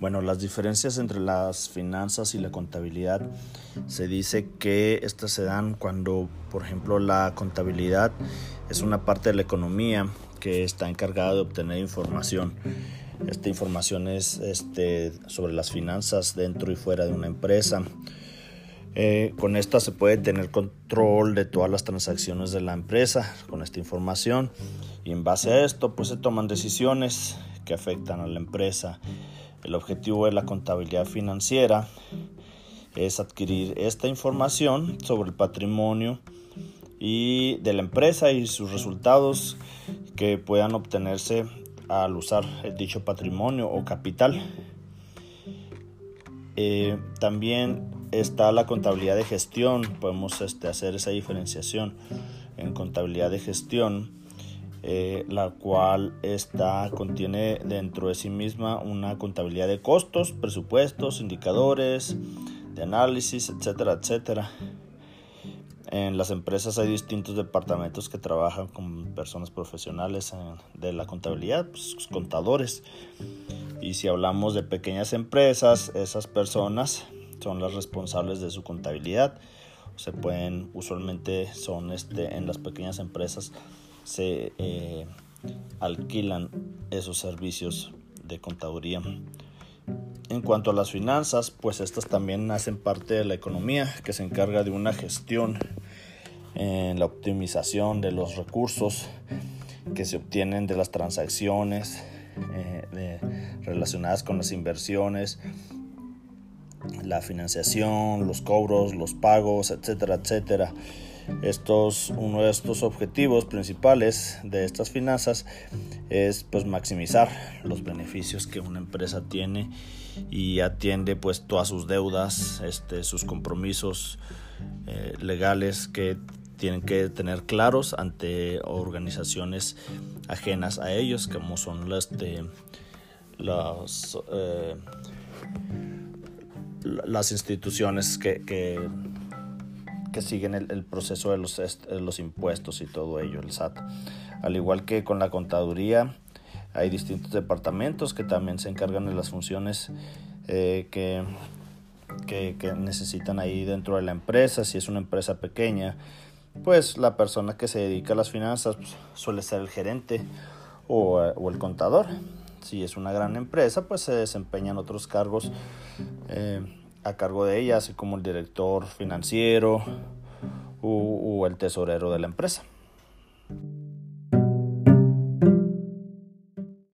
Bueno, las diferencias entre las finanzas y la contabilidad se dice que estas se dan cuando, por ejemplo, la contabilidad es una parte de la economía que está encargada de obtener información. Esta información es este, sobre las finanzas dentro y fuera de una empresa. Eh, con esta se puede tener control de todas las transacciones de la empresa con esta información y en base a esto pues se toman decisiones que afectan a la empresa el objetivo de la contabilidad financiera es adquirir esta información sobre el patrimonio y de la empresa y sus resultados que puedan obtenerse al usar dicho patrimonio o capital. Eh, también está la contabilidad de gestión, podemos este, hacer esa diferenciación en contabilidad de gestión eh, la cual está, contiene dentro de sí misma una contabilidad de costos, presupuestos, indicadores, de análisis, etcétera, etcétera. En las empresas hay distintos departamentos que trabajan con personas profesionales de la contabilidad, pues, contadores. Y si hablamos de pequeñas empresas, esas personas son las responsables de su contabilidad. Se pueden, usualmente son este, en las pequeñas empresas se eh, alquilan esos servicios de contaduría. En cuanto a las finanzas, pues estas también hacen parte de la economía que se encarga de una gestión en la optimización de los recursos que se obtienen de las transacciones eh, relacionadas con las inversiones, la financiación, los cobros, los pagos, etcétera, etcétera. Estos, uno de estos objetivos principales de estas finanzas es pues maximizar los beneficios que una empresa tiene y atiende pues todas sus deudas, este, sus compromisos eh, legales que tienen que tener claros ante organizaciones ajenas a ellos como son las de las, eh, las instituciones que que siguen el, proceso de los, los, impuestos y todo ello, el SAT. Al igual que con la contaduría, hay distintos departamentos que también se encargan de las funciones eh, que, que, necesitan ahí dentro de la empresa. Si es una empresa pequeña, pues la persona que se dedica a las finanzas pues, suele ser el gerente o, el contador. Si es una gran empresa, pues se desempeñan otros cargos. Eh, a cargo de ella, así como el director financiero o, o el tesorero de la empresa.